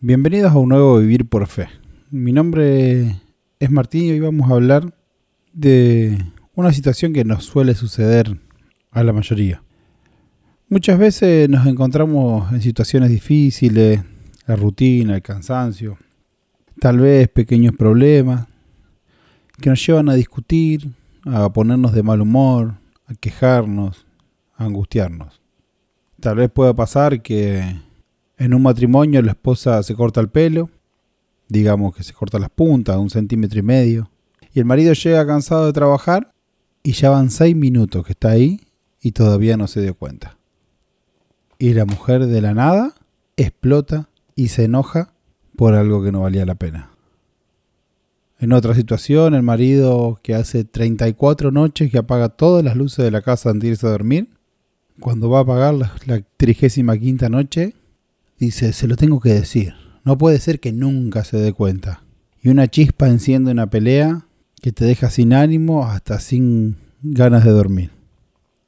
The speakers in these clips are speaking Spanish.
Bienvenidos a un nuevo Vivir por Fe. Mi nombre es Martín y hoy vamos a hablar de una situación que nos suele suceder a la mayoría. Muchas veces nos encontramos en situaciones difíciles, la rutina, el cansancio, tal vez pequeños problemas que nos llevan a discutir, a ponernos de mal humor, a quejarnos, a angustiarnos. Tal vez pueda pasar que en un matrimonio la esposa se corta el pelo, digamos que se corta las puntas, un centímetro y medio, y el marido llega cansado de trabajar y ya van seis minutos que está ahí y todavía no se dio cuenta. Y la mujer de la nada explota y se enoja por algo que no valía la pena. En otra situación, el marido que hace 34 noches que apaga todas las luces de la casa antes de irse a dormir, cuando va a apagar la, la 35 noche, Dice, se lo tengo que decir. No puede ser que nunca se dé cuenta. Y una chispa enciende una pelea que te deja sin ánimo hasta sin ganas de dormir.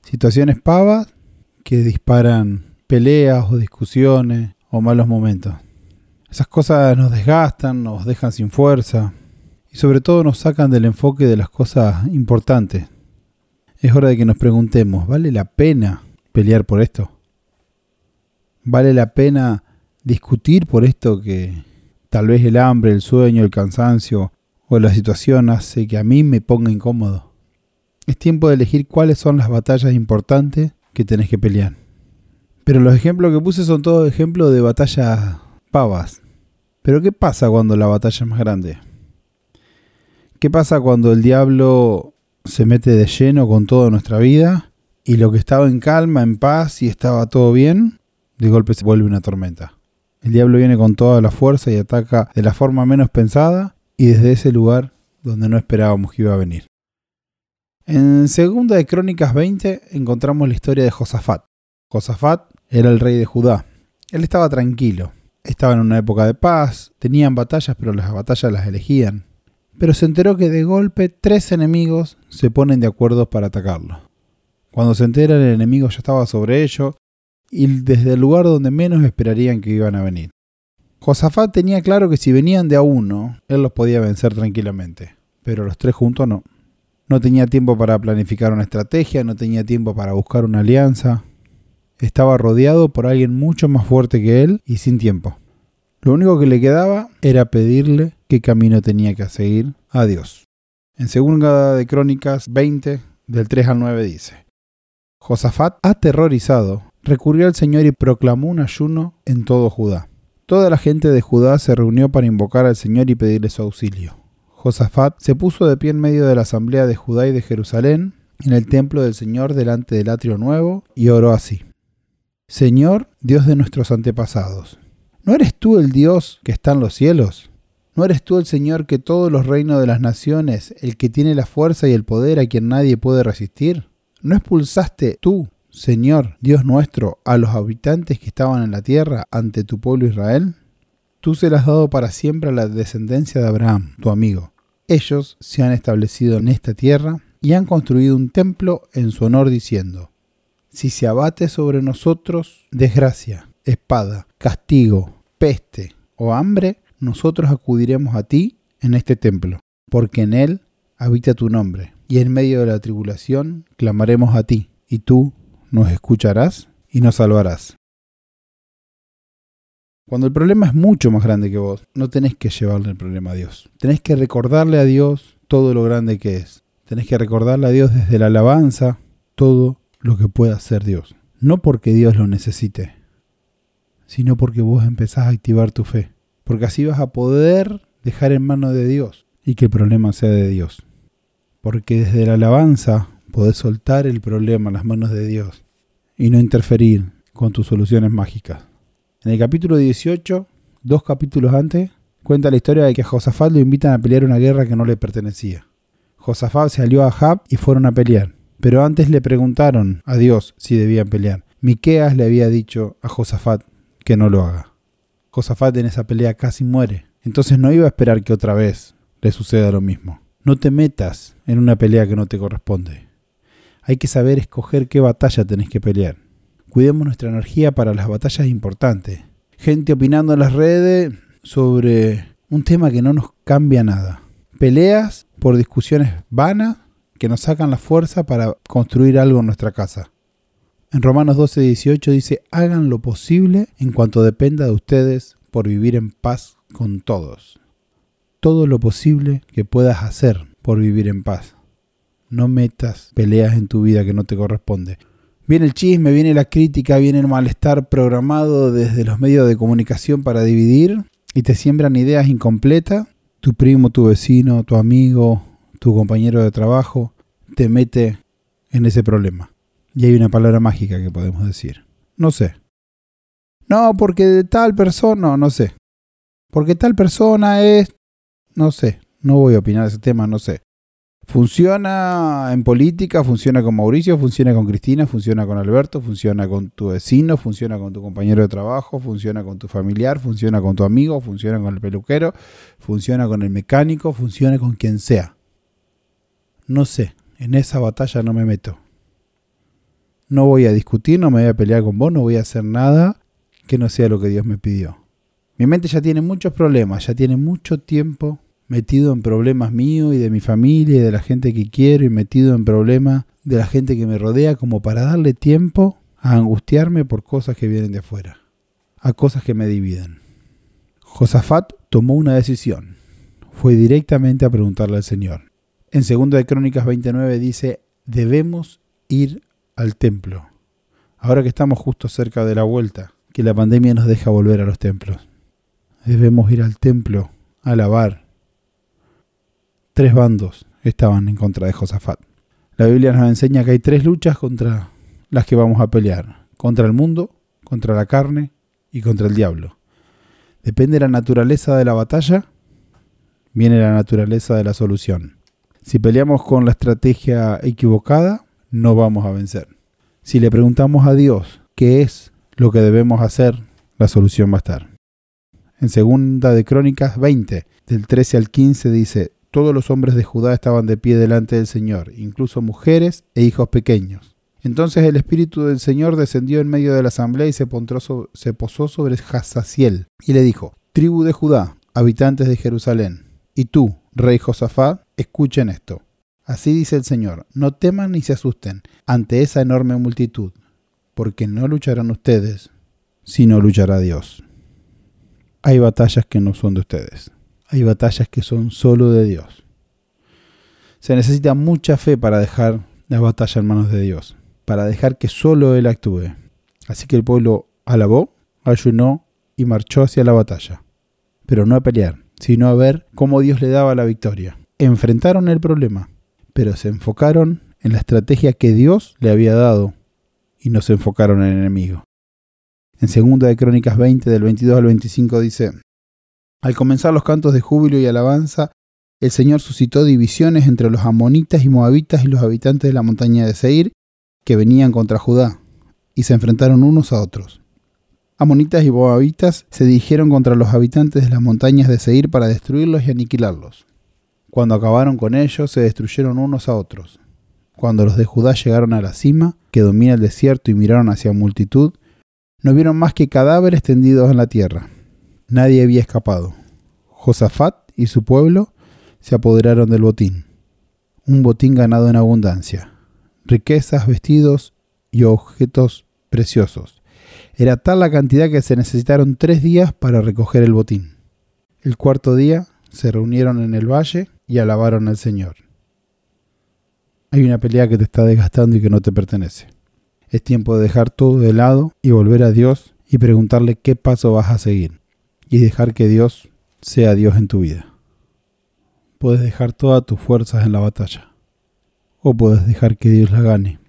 Situaciones pavas que disparan peleas o discusiones o malos momentos. Esas cosas nos desgastan, nos dejan sin fuerza y sobre todo nos sacan del enfoque de las cosas importantes. Es hora de que nos preguntemos, ¿vale la pena pelear por esto? Vale la pena discutir por esto que tal vez el hambre, el sueño, el cansancio o la situación hace que a mí me ponga incómodo. Es tiempo de elegir cuáles son las batallas importantes que tenés que pelear. Pero los ejemplos que puse son todos ejemplos de batallas pavas. Pero ¿qué pasa cuando la batalla es más grande? ¿Qué pasa cuando el diablo se mete de lleno con toda nuestra vida y lo que estaba en calma, en paz y estaba todo bien, de golpe se vuelve una tormenta. El diablo viene con toda la fuerza y ataca de la forma menos pensada y desde ese lugar donde no esperábamos que iba a venir. En Segunda de Crónicas 20 encontramos la historia de Josafat. Josafat era el rey de Judá. Él estaba tranquilo. Estaba en una época de paz, tenían batallas, pero las batallas las elegían. Pero se enteró que de golpe tres enemigos se ponen de acuerdo para atacarlo. Cuando se entera el enemigo ya estaba sobre ellos y desde el lugar donde menos esperarían que iban a venir. Josafat tenía claro que si venían de a uno, él los podía vencer tranquilamente, pero los tres juntos no. No tenía tiempo para planificar una estrategia, no tenía tiempo para buscar una alianza. Estaba rodeado por alguien mucho más fuerte que él y sin tiempo. Lo único que le quedaba era pedirle qué camino tenía que seguir a Dios. En segunda de Crónicas 20, del 3 al 9 dice, Josafat, aterrorizado, recurrió al Señor y proclamó un ayuno en todo Judá. Toda la gente de Judá se reunió para invocar al Señor y pedirle su auxilio. Josafat se puso de pie en medio de la asamblea de Judá y de Jerusalén, en el templo del Señor delante del atrio nuevo, y oró así. Señor, Dios de nuestros antepasados, ¿no eres tú el Dios que está en los cielos? ¿No eres tú el Señor que todos los reinos de las naciones, el que tiene la fuerza y el poder a quien nadie puede resistir? ¿No expulsaste tú Señor, Dios nuestro, a los habitantes que estaban en la tierra ante tu pueblo Israel? Tú se las has dado para siempre a la descendencia de Abraham, tu amigo. Ellos se han establecido en esta tierra y han construido un templo en su honor diciendo, si se abate sobre nosotros desgracia, espada, castigo, peste o hambre, nosotros acudiremos a ti en este templo, porque en él habita tu nombre, y en medio de la tribulación clamaremos a ti, y tú nos escucharás y nos salvarás. Cuando el problema es mucho más grande que vos, no tenés que llevarle el problema a Dios. Tenés que recordarle a Dios todo lo grande que es. Tenés que recordarle a Dios desde la alabanza todo lo que pueda hacer Dios. No porque Dios lo necesite, sino porque vos empezás a activar tu fe. Porque así vas a poder dejar en manos de Dios y que el problema sea de Dios. Porque desde la alabanza podés soltar el problema en las manos de Dios y no interferir con tus soluciones mágicas. En el capítulo 18, dos capítulos antes, cuenta la historia de que a Josafat lo invitan a pelear una guerra que no le pertenecía. Josafat se a Jab y fueron a pelear, pero antes le preguntaron a Dios si debían pelear. Miqueas le había dicho a Josafat que no lo haga. Josafat en esa pelea casi muere, entonces no iba a esperar que otra vez le suceda lo mismo. No te metas en una pelea que no te corresponde. Hay que saber escoger qué batalla tenés que pelear. Cuidemos nuestra energía para las batallas importantes. gente opinando en las redes sobre un tema que no nos cambia nada. Peleas por discusiones vanas que nos sacan la fuerza para construir algo en nuestra casa. En Romanos 12, 18 dice, hagan lo posible en cuanto dependa de ustedes por vivir en paz con todos. Todo lo posible que puedas hacer por vivir en paz. No metas peleas en tu vida que no te corresponde. Viene el chisme, viene la crítica, viene el malestar programado desde los medios de comunicación para dividir y te siembran ideas incompletas. Tu primo, tu vecino, tu amigo, tu compañero de trabajo te mete en ese problema. Y hay una palabra mágica que podemos decir. No sé. No, porque de tal persona, no, sé. Porque tal persona es, no sé. No voy a opinar ese tema, no sé. Funciona en política, funciona con Mauricio, funciona con Cristina, funciona con Alberto, funciona con tu vecino, funciona con tu compañero de trabajo, funciona con tu familiar, funciona con tu amigo, funciona con el peluquero, funciona con el mecánico, funciona con quien sea. No sé, en esa batalla no me meto. No voy a discutir, no me voy a pelear con vos, no voy a hacer nada que no sea lo que Dios me pidió. Mi mente ya tiene muchos problemas, ya tiene mucho tiempo metido en problemas míos y de mi familia y de la gente que quiero y metido en problemas de la gente que me rodea como para darle tiempo a angustiarme por cosas que vienen de afuera, a cosas que me dividen. Josafat tomó una decisión. Fue directamente a preguntarle al Señor. En 2 de Crónicas 29 dice, debemos ir al templo. Ahora que estamos justo cerca de la vuelta, que la pandemia nos deja volver a los templos. Debemos ir al templo, a alabar, tres bandos estaban en contra de Josafat. La Biblia nos enseña que hay tres luchas contra las que vamos a pelear. Contra el mundo, contra la carne y contra el diablo. Depende de la naturaleza de la batalla, viene la naturaleza de la solución. Si peleamos con la estrategia equivocada, no vamos a vencer. Si le preguntamos a Dios qué es lo que debemos hacer, la solución va a estar. En segunda de Crónicas 20, del 13 al 15 dice, todos los hombres de Judá estaban de pie delante del Señor, incluso mujeres e hijos pequeños. Entonces el Espíritu del Señor descendió en medio de la asamblea y se, posó sobre Hazaziel, y le dijo, Tribu de Judá, habitantes de Jerusalén, y tú, rey Josafat, escuchen esto. Así dice el Señor, no teman ni se asusten ante esa enorme multitud, porque no lucharán ustedes, sino luchará Dios. Hay batallas que no son de ustedes hay batallas que son solo de Dios. Se necesita mucha fe para dejar la batalla en manos de Dios, para dejar que solo Él actúe. Así que el pueblo alabó, ayunó y marchó hacia la batalla. Pero no a pelear, sino a ver cómo Dios le daba la victoria. Enfrentaron el problema, pero se enfocaron en la estrategia que Dios le había dado y no se enfocaron en el enemigo. En 2 de Crónicas 20 del 22 al 25 dice, al comenzar los cantos de júbilo y alabanza, el Señor suscitó divisiones entre los amonitas y moabitas y los habitantes de la montaña de Seir, que venían contra Judá, y se enfrentaron unos a otros. Amonitas y moabitas se dirigieron contra los habitantes de las montañas de Seir para destruirlos y aniquilarlos. Cuando acabaron con ellos, se destruyeron unos a otros. Cuando los de Judá llegaron a la cima, que domina el desierto, y miraron hacia multitud, no vieron más que cadáveres tendidos en la tierra Nadie había escapado. Josafat y su pueblo se apoderaron del botín. Un botín ganado en abundancia. Riquezas, vestidos y objetos preciosos. Era tal la cantidad que se necesitaron tres días para recoger el botín. El cuarto día se reunieron en el valle y alabaron al Señor. Hay una pelea que te está desgastando y que no te pertenece. Es tiempo de dejar todo de lado y volver a Dios y preguntarle qué paso vas a seguir y dejar que Dios sea Dios en tu vida. Puedes dejar todas tus fuerzas en la batalla o puedes dejar que Dios la gane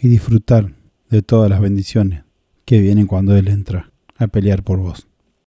y disfrutar de todas las bendiciones que vienen cuando Él entra a pelear por vos.